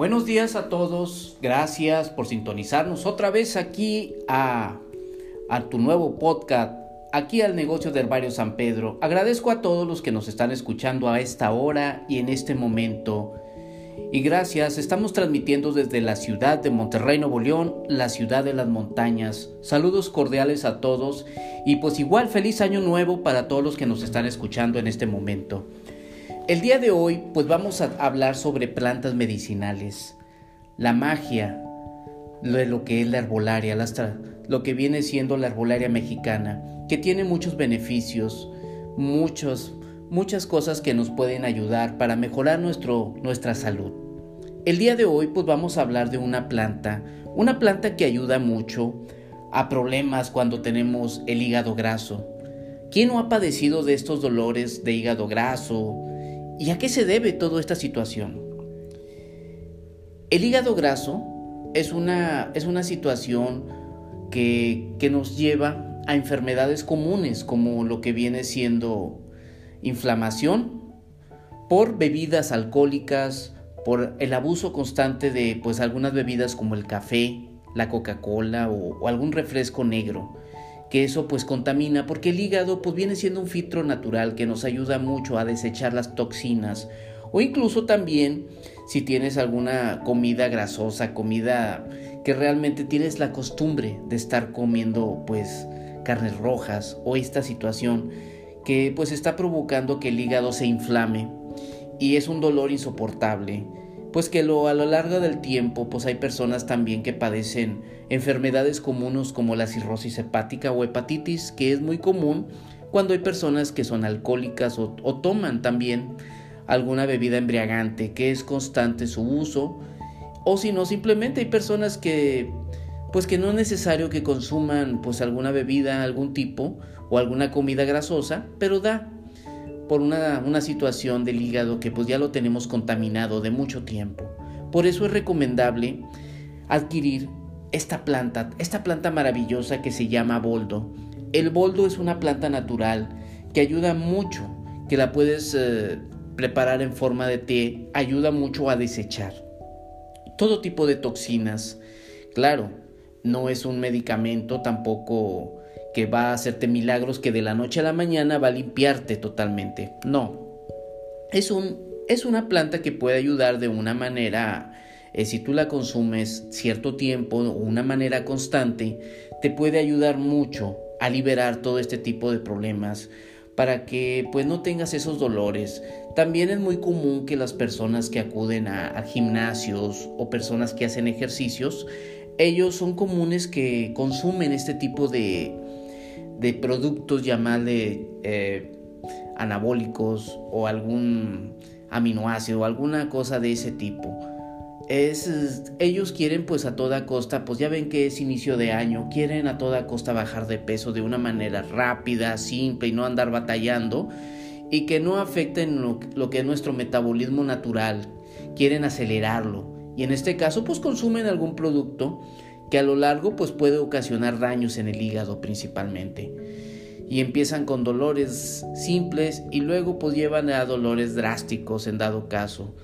Buenos días a todos, gracias por sintonizarnos otra vez aquí a, tu nuevo podcast, aquí al negocio del barrio San Pedro. Agradezco a todos los que nos están escuchando a esta hora y en este momento. Y gracias, estamos transmitiendo desde la ciudad de Monterrey, Nuevo León, la ciudad de las montañas. Saludos cordiales a todos y pues igual feliz año nuevo para todos los que nos están escuchando en este momento. El día de hoy pues vamos a hablar sobre plantas medicinales, la magia de lo que es la herbolaria, lo que viene siendo la herbolaria mexicana, que tiene muchos beneficios, muchos, muchas cosas que nos pueden ayudar para mejorar nuestro, nuestra salud. El día de hoy pues vamos a hablar de una planta, una planta que ayuda mucho a problemas cuando tenemos el hígado graso. ¿Quién no ha padecido de estos dolores de hígado graso, ¿Y a qué se debe toda esta situación? El hígado graso es una, es una situación que, que nos lleva a enfermedades comunes como lo que viene siendo inflamación por bebidas alcohólicas, por el abuso constante de pues algunas bebidas como el café, la Coca-Cola o, o, algún refresco negro que eso pues contamina porque el hígado pues viene siendo un filtro natural que nos ayuda mucho a desechar las toxinas. O incluso también si tienes alguna comida grasosa, comida que realmente tienes la costumbre de estar comiendo pues carnes rojas o esta situación que pues está provocando que el hígado se inflame y es un dolor insoportable pues que lo, a lo largo del tiempo pues hay personas también que padecen enfermedades comunes como la cirrosis hepática o hepatitis, que es muy común cuando hay personas que son alcohólicas o, o toman también alguna bebida embriagante, que es constante su uso, o si no, simplemente hay personas que pues que no es necesario que consuman pues alguna bebida, algún tipo o alguna comida grasosa, pero da por una, una situación del hígado que pues ya lo tenemos contaminado de mucho tiempo. Por eso es recomendable adquirir esta planta, esta planta maravillosa que se llama boldo. El boldo es una planta natural que ayuda mucho, que la puedes eh, preparar en forma de té, ayuda mucho a desechar todo tipo de toxinas. Claro, no es un medicamento tampoco que va a hacerte milagros que de la noche a la mañana va a limpiarte totalmente. No. Es, un, es una planta que puede ayudar de una manera, eh, si tú la consumes cierto tiempo o una manera constante, te puede ayudar mucho a liberar todo este tipo de problemas para que pues no tengas esos dolores. También es muy común que las personas que acuden a gimnasios o personas que hacen ejercicios, ellos son comunes que consumen este tipo de, de productos llamarle eh, anabólicos o algún aminoácido alguna cosa de ese tipo. Ellos quieren pues a toda costa, pues ya ven que es inicio de año, quieren a toda costa bajar de peso de una manera rápida, simple y no andar batallando y que no afecten lo, lo que es nuestro metabolismo natural, quieren acelerarlo y en este caso pues consumen algún producto que a lo largo pues puede ocasionar daños en el hígado principalmente. Y empiezan con dolores simples y luego pues llevan a dolores drásticos en dado caso.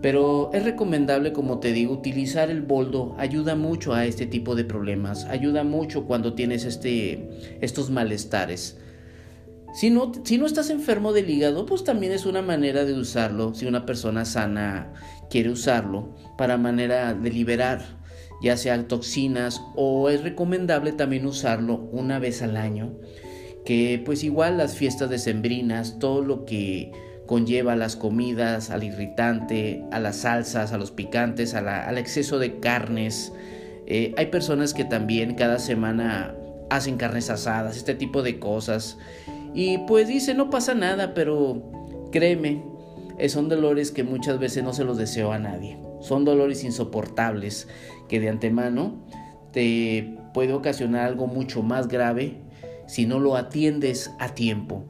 Pero es recomendable, como te digo, utilizar el boldo. Ayuda mucho a este tipo de problemas. Ayuda mucho cuando tienes este, estos malestares. Si no, si no estás enfermo del hígado, pues también es una manera de usarlo. Si una persona sana quiere usarlo para manera de liberar ya sean toxinas o es recomendable también usarlo una vez al año que pues igual las fiestas decembrinas todo lo que conlleva las comidas al irritante a las salsas a los picantes al exceso de carnes eh, hay personas que también cada semana hacen carnes asadas este tipo de cosas. Y pues dice no pasa nada pero créeme eh, son dolores que muchas veces no se los deseo a nadie son dolores insoportables que de antemano te puede ocasionar algo mucho más grave si no lo atiendes a tiempo.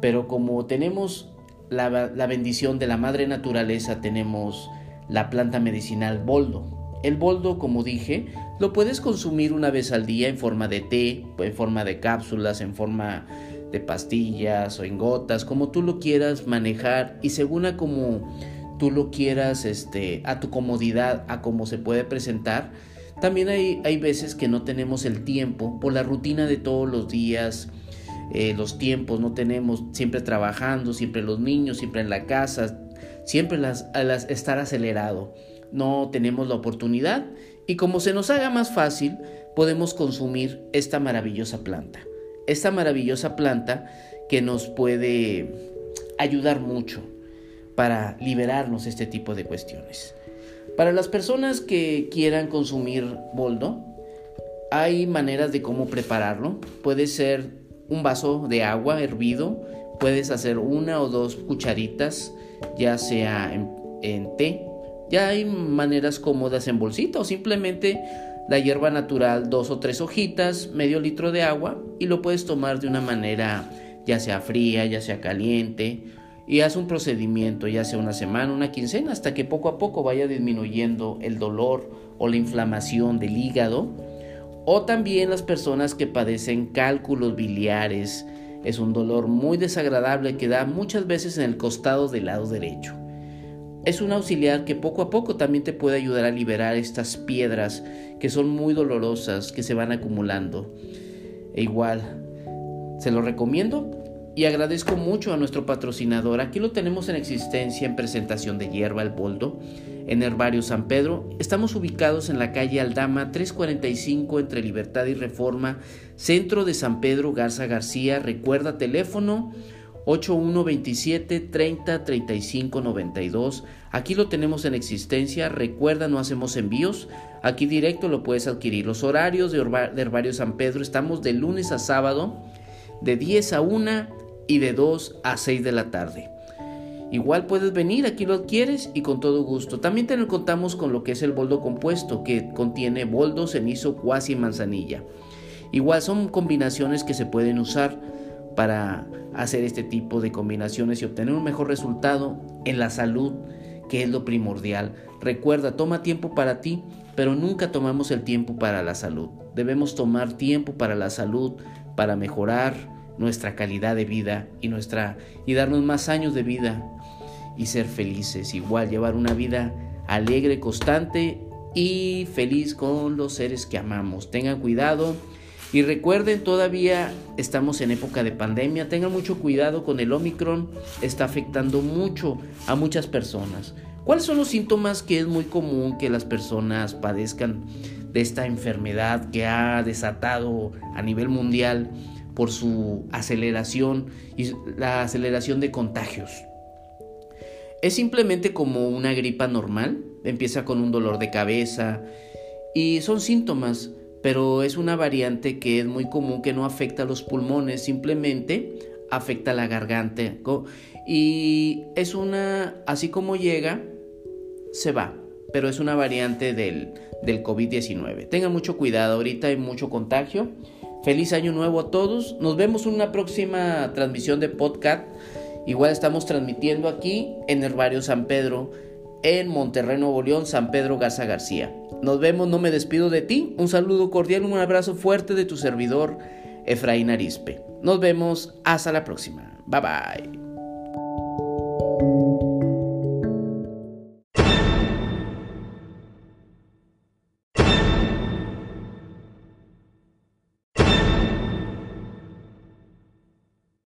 Pero como tenemos la, bendición de la madre naturaleza, tenemos la planta medicinal boldo. El boldo, como dije, lo puedes consumir una vez al día en forma de té, en forma de cápsulas, en forma de pastillas o en gotas, como tú lo quieras manejar y según a como tú lo quieras este, a tu comodidad, a cómo se puede presentar. También hay, hay veces que no tenemos el tiempo por la rutina de todos los días, eh, los tiempos, no tenemos siempre trabajando, siempre los niños, siempre en la casa, siempre las, las, estar acelerado. No tenemos la oportunidad y como se nos haga más fácil, podemos consumir esta maravillosa planta. Esta maravillosa planta que nos puede ayudar mucho para liberarnos de este tipo de cuestiones. Para las personas que quieran consumir boldo, hay maneras de cómo prepararlo. Puede ser un vaso de agua hervido, puedes hacer una o dos cucharitas, ya sea en, en té. Ya hay maneras cómodas en bolsita o simplemente la hierba natural, dos o tres hojitas, medio litro de agua y lo puedes tomar de una manera ya sea fría, ya sea caliente, y haz un procedimiento, ya sea una semana, una quincena, hasta que poco a poco vaya disminuyendo el dolor o la inflamación del hígado, o también las personas que padecen cálculos biliares. Es un dolor muy desagradable que da muchas veces en el costado del lado derecho. Es un auxiliar que poco a poco también te puede ayudar a liberar estas piedras que son muy dolorosas, que se van acumulando. E igual, se lo recomiendo y agradezco mucho a nuestro patrocinador. Aquí lo tenemos en existencia en presentación de hierba el boldo en Herbario San Pedro. Estamos ubicados en la calle Aldama 345 entre Libertad y Reforma, centro de San Pedro Garza García. Recuerda teléfono 8127 30 35 92. Aquí lo tenemos en existencia. Recuerda, no hacemos envíos. Aquí directo lo puedes adquirir. Los horarios de, Herbario San Pedro estamos de lunes a sábado de 10 a 1 y de 2 a 6 de la tarde. Igual puedes venir, aquí lo adquieres y con todo gusto. También te contamos con lo que es el boldo compuesto, que contiene boldo, cenizo, cuasi y manzanilla. Igual son combinaciones que se pueden usar para hacer este tipo de combinaciones y obtener un mejor resultado en la salud, que es lo primordial. Recuerda, toma tiempo para ti, pero nunca tomamos el tiempo para la salud. Debemos tomar tiempo para la salud, para mejorar nuestra calidad de vida y nuestra y darnos más años de vida y ser felices, igual llevar una vida alegre, constante y feliz con los seres que amamos. Tengan cuidado y recuerden, todavía estamos en época de pandemia, tengan mucho cuidado con el Omicron, está afectando mucho a muchas personas. ¿Cuáles son los síntomas que es muy común que las personas padezcan de esta enfermedad que ha desatado a nivel mundial por su aceleración y la aceleración de contagios? Es simplemente como una gripa normal, empieza con un dolor de cabeza y son síntomas, pero es una variante que es muy común que no afecta a los pulmones, simplemente afecta a la garganta y es una, así como llega, se va, pero es una variante del, del COVID-19. Tengan mucho cuidado, ahorita hay mucho contagio. Feliz año nuevo a todos. Nos vemos en una próxima transmisión de podcast. Igual estamos transmitiendo aquí en Herbario San Pedro, en Monterrey, Nuevo León, San Pedro Garza García. Nos vemos, no me despido de ti. Un saludo cordial, un abrazo fuerte de tu servidor, Efraín Arispe. Nos vemos, hasta la próxima. Bye bye.